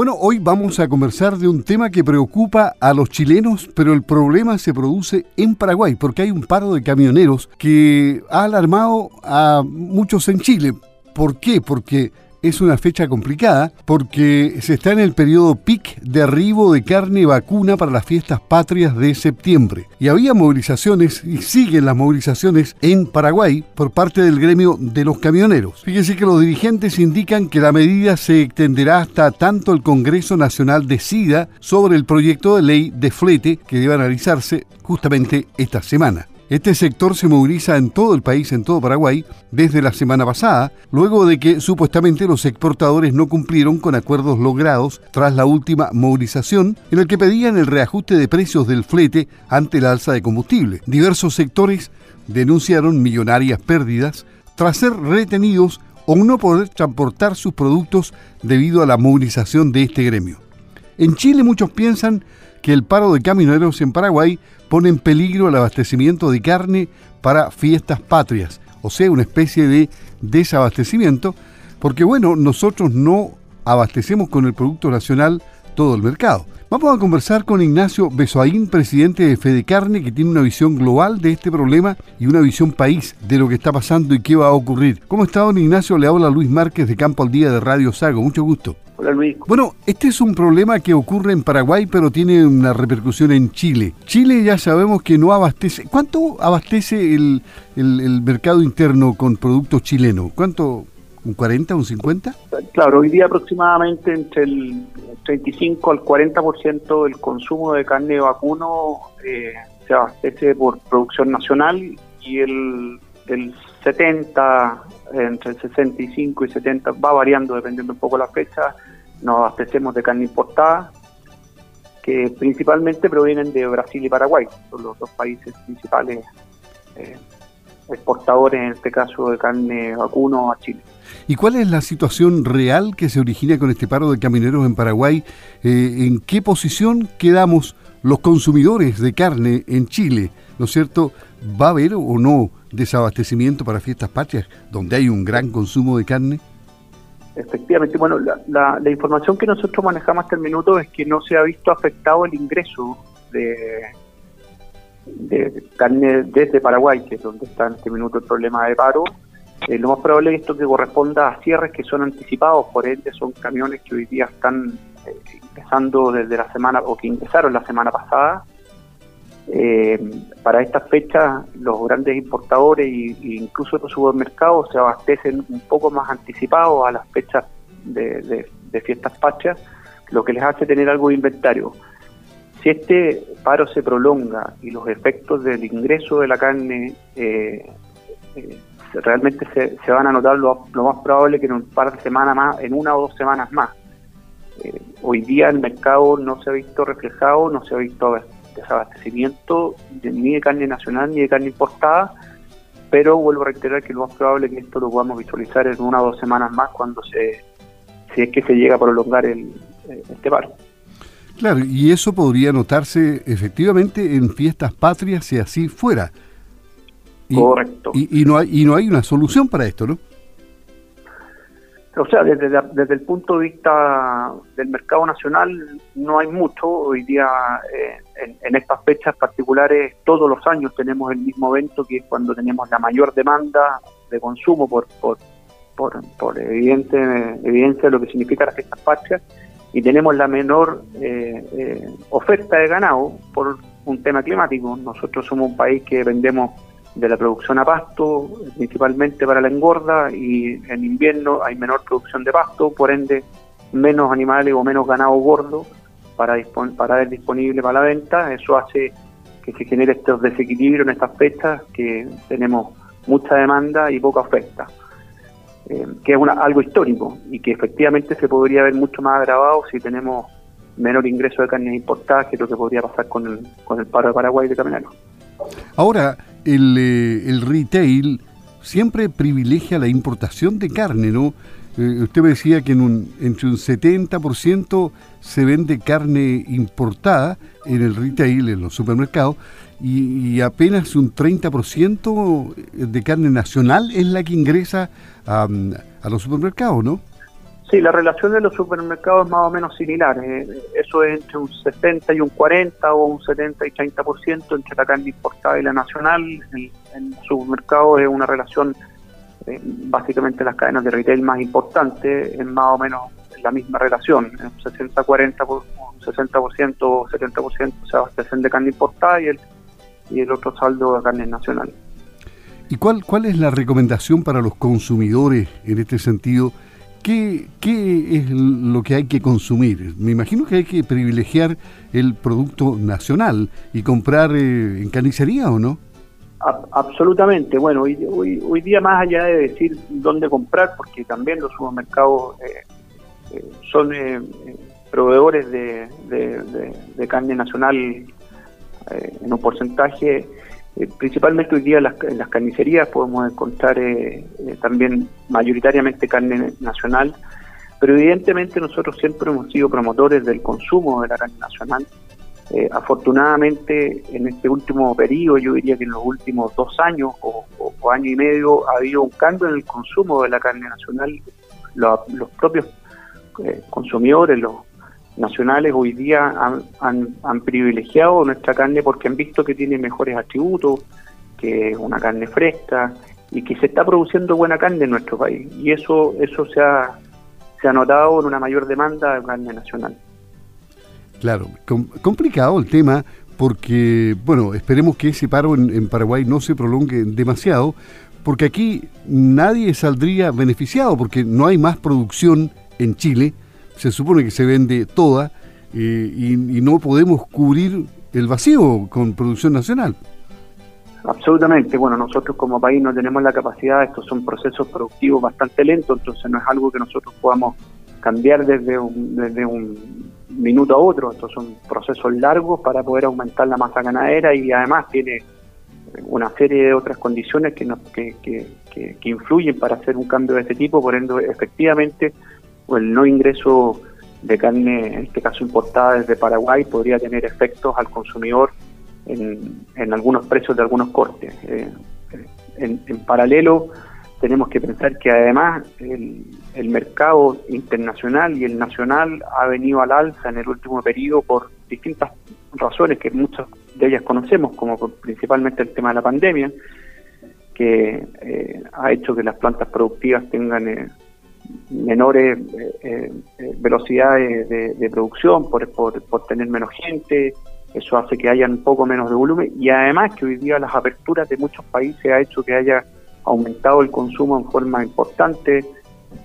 Bueno, hoy vamos a conversar de un tema que preocupa a los chilenos, pero el problema se produce en Paraguay, porque hay un paro de camioneros que ha alarmado a muchos en Chile. ¿Por qué? Porque es una fecha complicada porque se está en el periodo pic de arribo de carne vacuna para las fiestas patrias de septiembre. Y había movilizaciones y siguen las movilizaciones en Paraguay por parte del gremio de los camioneros. Fíjense que los dirigentes indican que la medida se extenderá hasta tanto el Congreso Nacional decida sobre el proyecto de ley de flete que debe analizarse justamente esta semana. Este sector se moviliza en todo el país, en todo Paraguay, desde la semana pasada, luego de que supuestamente los exportadores no cumplieron con acuerdos logrados tras la última movilización, en el que pedían el reajuste de precios del flete ante la alza de combustible. Diversos sectores denunciaron millonarias pérdidas tras ser retenidos o no poder transportar sus productos debido a la movilización de este gremio. En Chile muchos piensan que el paro de camioneros en Paraguay pone en peligro el abastecimiento de carne para fiestas patrias, o sea, una especie de desabastecimiento, porque bueno, nosotros no abastecemos con el producto nacional todo el mercado. Vamos a conversar con Ignacio Besoaín, presidente de Fede Carne, que tiene una visión global de este problema y una visión país de lo que está pasando y qué va a ocurrir. ¿Cómo está, don Ignacio? Le habla Luis Márquez de Campo al Día de Radio Sago. Mucho gusto. Hola Luis. Bueno, este es un problema que ocurre en Paraguay, pero tiene una repercusión en Chile. Chile ya sabemos que no abastece. ¿Cuánto abastece el, el mercado interno con productos chilenos? ¿Cuánto? ¿Un 40, un 50? Claro, hoy día aproximadamente entre el 35 al 40% del consumo de carne de vacuno eh, se abastece por producción nacional y el, el 70, entre el 65 y 70, va variando dependiendo un poco la fecha, nos abastecemos de carne importada, que principalmente provienen de Brasil y Paraguay, son los dos países principales eh, exportadores, en este caso de carne vacuno a Chile. ¿Y cuál es la situación real que se origina con este paro de camioneros en Paraguay? Eh, ¿En qué posición quedamos los consumidores de carne en Chile? ¿No es cierto? ¿Va a haber o no desabastecimiento para fiestas patrias donde hay un gran consumo de carne? Efectivamente, bueno, la, información que nosotros manejamos hasta el minuto es que no se ha visto afectado el ingreso de, carne desde Paraguay, que es donde está en este minuto el problema de paro, eh, lo más probable es esto que corresponda a cierres que son anticipados, por ende son camiones que hoy día están empezando desde la semana o que ingresaron la semana pasada. Eh, para estas fechas los grandes importadores e incluso los supermercados se abastecen un poco más anticipados a las fechas de, fiestas patrias, lo que les hace tener algo de inventario. Si este paro se prolonga y los efectos del ingreso de la carne eh, realmente se, se van a notar lo, más probable que en un par de semanas más, en una o dos semanas más. Eh, hoy día el mercado no se ha visto reflejado, no se ha visto desabastecimiento ni de carne nacional ni de carne importada, pero vuelvo a reiterar que lo más probable es que esto lo podamos visualizar en una o dos semanas más cuando se, si es que se llega a prolongar el, este paro. Claro, y eso podría notarse efectivamente en fiestas patrias si así fuera. Correcto. Y, no hay, y no hay una solución para esto, ¿no? O sea, desde, desde el punto de vista del mercado nacional no hay mucho. Hoy día, eh, en, estas fechas particulares, todos los años tenemos el mismo evento, que es cuando tenemos la mayor demanda de consumo por, por, por, evidente, evidencia de lo que significa las fiestas patrias, y tenemos la menor eh, eh, oferta de ganado por un tema climático. Nosotros somos un país que vendemos de la producción a pasto, principalmente para la engorda, y en invierno hay menor producción de pasto, por ende menos animales o menos ganado gordo para, para ver disponible para la venta. Eso hace que se genere estos desequilibrios en estas fechas, que tenemos mucha demanda y poca oferta, eh, que es una, algo histórico y que efectivamente se podría ver mucho más agravado si tenemos menor ingreso de carnes importadas, que lo que podría pasar con el, con el paro de Paraguay de camioneros. Ahora, el, eh, el retail siempre privilegia la importación de carne, ¿no? Eh, usted me decía que en un, entre un 70% se vende carne importada en el retail, en los supermercados, y, apenas un 30% de carne nacional es la que ingresa a los supermercados, ¿no? Sí, la relación de los supermercados es más o menos similar. Eh, eso es entre un 60 y un 40 o un 70 y 30% entre la carne importada y la nacional. En, en los supermercados es una relación, eh, básicamente las cadenas de retail más importantes, es más o menos la misma relación. Un 60-40, 60% o 70% se abastecen de carne importada y el, y el otro saldo de carne nacional. ¿Y cuál, cuál es la recomendación para los consumidores en este sentido? ¿Qué, ¿Qué es lo que hay que consumir? Me imagino que hay que privilegiar el producto nacional y comprar eh, en carnicería o no? absolutamente. Bueno, hoy, hoy, día más allá de decir dónde comprar, porque también los supermercados eh, eh, son proveedores de, de, carne nacional en un porcentaje eh, principalmente hoy día en las, carnicerías podemos encontrar eh, eh, también mayoritariamente carne nacional, pero evidentemente nosotros siempre hemos sido promotores del consumo de la carne nacional. afortunadamente en este último periodo, yo diría que en los últimos dos años o, año y medio ha habido un cambio en el consumo de la carne nacional. los propios consumidores, los nacionales hoy día han, privilegiado nuestra carne porque han visto que tiene mejores atributos, que es una carne fresca y que se está produciendo buena carne en nuestro país. Y eso, eso se, ha, se ha notado en una mayor demanda de carne nacional. Claro, complicado el tema porque, bueno, esperemos que ese paro en Paraguay no se prolongue demasiado, porque aquí nadie saldría beneficiado, porque no hay más producción en Chile se supone que se vende toda eh, y, no podemos cubrir el vacío con producción nacional. Absolutamente. Bueno, nosotros como país no tenemos la capacidad, estos son procesos productivos bastante lentos, entonces no es algo que nosotros podamos cambiar desde un, desde un minuto a otro. Estos son procesos largos para poder aumentar la masa ganadera y además tiene una serie de otras condiciones que, nos, que, que, que influyen para hacer un cambio de este tipo, por ende, efectivamente, el no ingreso de carne, en este caso importada desde Paraguay, podría tener efectos al consumidor en, algunos precios de algunos cortes. Eh, en, paralelo, tenemos que pensar que además el, el, mercado internacional y el nacional ha venido al alza en el último periodo por distintas razones que muchas de ellas conocemos, como principalmente el tema de la pandemia, que eh, ha hecho que las plantas productivas tengan eh, menores eh, eh, velocidades de, producción por, por, tener menos gente, eso hace que haya un poco menos de volumen y además que hoy día las aperturas de muchos países ha hecho que haya aumentado el consumo en forma importante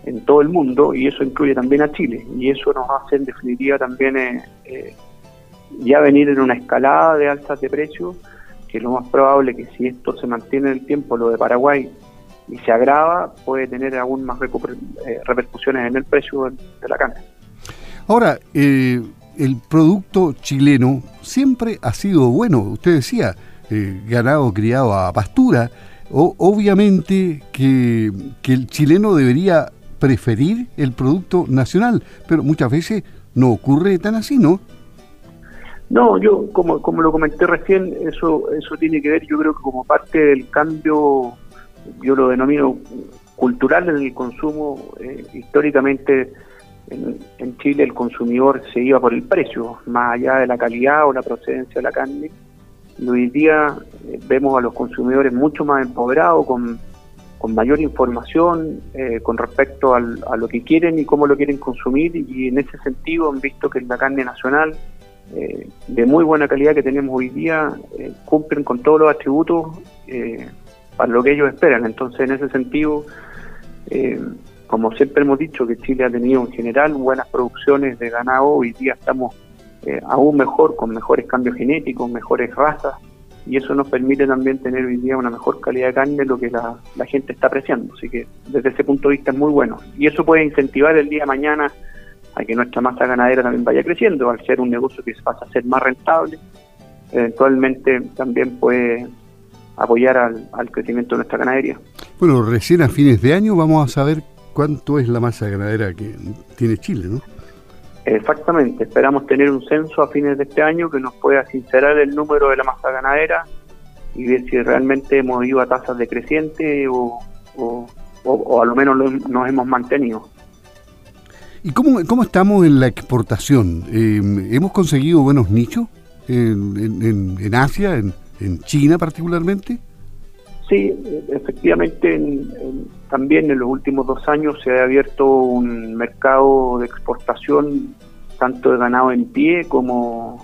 en todo el mundo y eso incluye también a Chile y eso nos hace en definitiva también eh, ya venir en una escalada de alzas de precios que lo más probable que si esto se mantiene en el tiempo, lo de Paraguay y se agrava, puede tener aún más eh, repercusiones en el precio de la carne. Ahora, eh, el producto chileno siempre ha sido bueno, usted decía, eh, ganado criado a pastura, o, obviamente que, que el chileno debería preferir el producto nacional, pero muchas veces no ocurre tan así, ¿no? No, yo como, como lo comenté recién, eso, eso tiene que ver, yo creo que como parte del cambio yo lo denomino cultural en el consumo. Eh, históricamente en, Chile el consumidor se iba por el precio, más allá de la calidad o la procedencia de la carne. Y hoy día eh, vemos a los consumidores mucho más empoderados, con, mayor información eh, con respecto a lo que quieren y cómo lo quieren consumir. Y en ese sentido han visto que la carne nacional, de muy buena calidad que tenemos hoy día, cumplen con todos los atributos para lo que ellos esperan. Entonces, en ese sentido, eh, como siempre hemos dicho que Chile ha tenido en general buenas producciones de ganado, hoy día estamos eh, aún mejor, con mejores cambios genéticos, mejores razas, y eso nos permite también tener hoy día una mejor calidad de carne, lo que la, gente está apreciando. Así que desde ese punto de vista es muy bueno. Y eso puede incentivar el día de mañana a que nuestra masa ganadera también vaya creciendo, al ser un negocio que pasa a ser más rentable, eventualmente también puede apoyar al, crecimiento de nuestra ganadería. Bueno, recién a fines de año vamos a saber cuánto es la masa ganadera que tiene Chile, ¿no? Exactamente, esperamos tener un censo a fines de este año que nos pueda sincerar el número de la masa ganadera y ver si realmente hemos ido a tasas decrecientes o, o, o, a lo menos nos hemos mantenido. ¿Y cómo, cómo estamos en la exportación? Eh, ¿Hemos conseguido buenos nichos en, en, Asia, en, en, China particularmente? Sí, efectivamente, también en los últimos dos años se ha abierto un mercado de exportación tanto de ganado en pie como,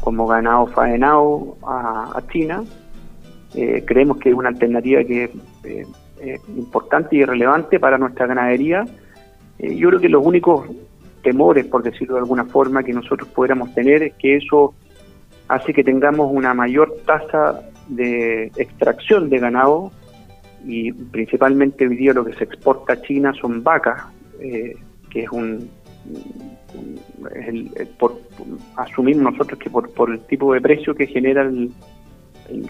como ganado faenado a, China. Eh, creemos que es una alternativa que es eh, importante y relevante para nuestra ganadería. Eh, yo creo que los únicos temores, por decirlo de alguna forma, que nosotros pudiéramos tener es que eso hace que tengamos una mayor tasa de extracción de ganado y principalmente hoy día lo que se exporta a China son vacas, que es un, por, asumimos nosotros que por, por el tipo de precio que genera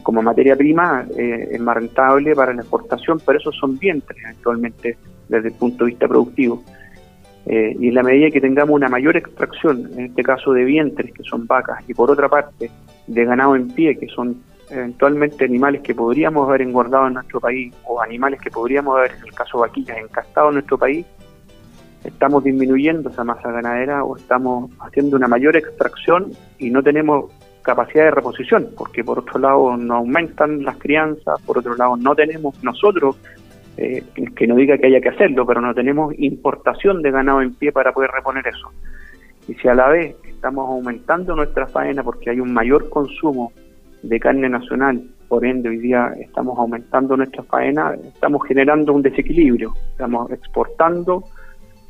como materia prima eh, es más rentable para la exportación, pero esos son vientres actualmente desde el punto de vista productivo. Eh, y en la medida que tengamos una mayor extracción, en este caso de vientres, que son vacas, y por otra parte de ganado en pie, que son eventualmente animales que podríamos haber engordado en nuestro país, o animales que podríamos haber, en el caso de vaquillas, encastado en nuestro país, estamos disminuyendo esa masa ganadera o estamos haciendo una mayor extracción y no tenemos capacidad de reposición, porque por otro lado no aumentan las crianzas, por otro lado no tenemos nosotros, eh, que no diga que haya que hacerlo, pero no tenemos importación de ganado en pie para poder reponer eso. Y si a la vez estamos aumentando nuestra faena porque hay un mayor consumo de carne nacional, por ende hoy día estamos aumentando nuestra faena, estamos generando un desequilibrio, estamos exportando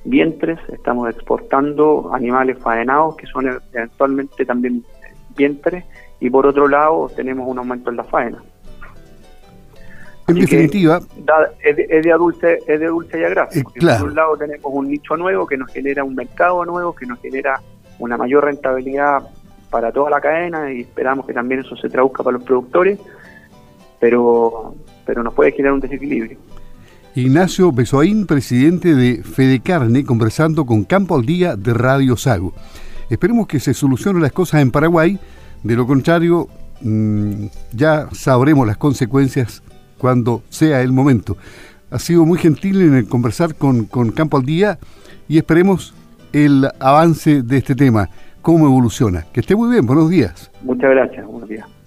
vientres, estamos exportando animales faenados que son eventualmente también vientres y por otro lado tenemos un aumento en la faena. En definitiva, es, de, dulce es de dulce y a grasa. Eh, por un lado tenemos un nicho nuevo que nos genera un mercado nuevo, que nos genera una mayor rentabilidad para toda la cadena y esperamos que también eso se traduzca para los productores, pero, pero nos puede generar un desequilibrio. Ignacio Besoaín, presidente de Fede Carne, conversando con Campo al Día de Radio Sago. Esperemos que se solucionen las cosas en Paraguay, de lo contrario mm, ya sabremos las consecuencias cuando sea el momento. Ha sido muy gentil en el conversar con, con Campo al Día y esperemos el avance de este tema, cómo evoluciona. Que esté muy bien, buenos días. Muchas gracias, buenos días.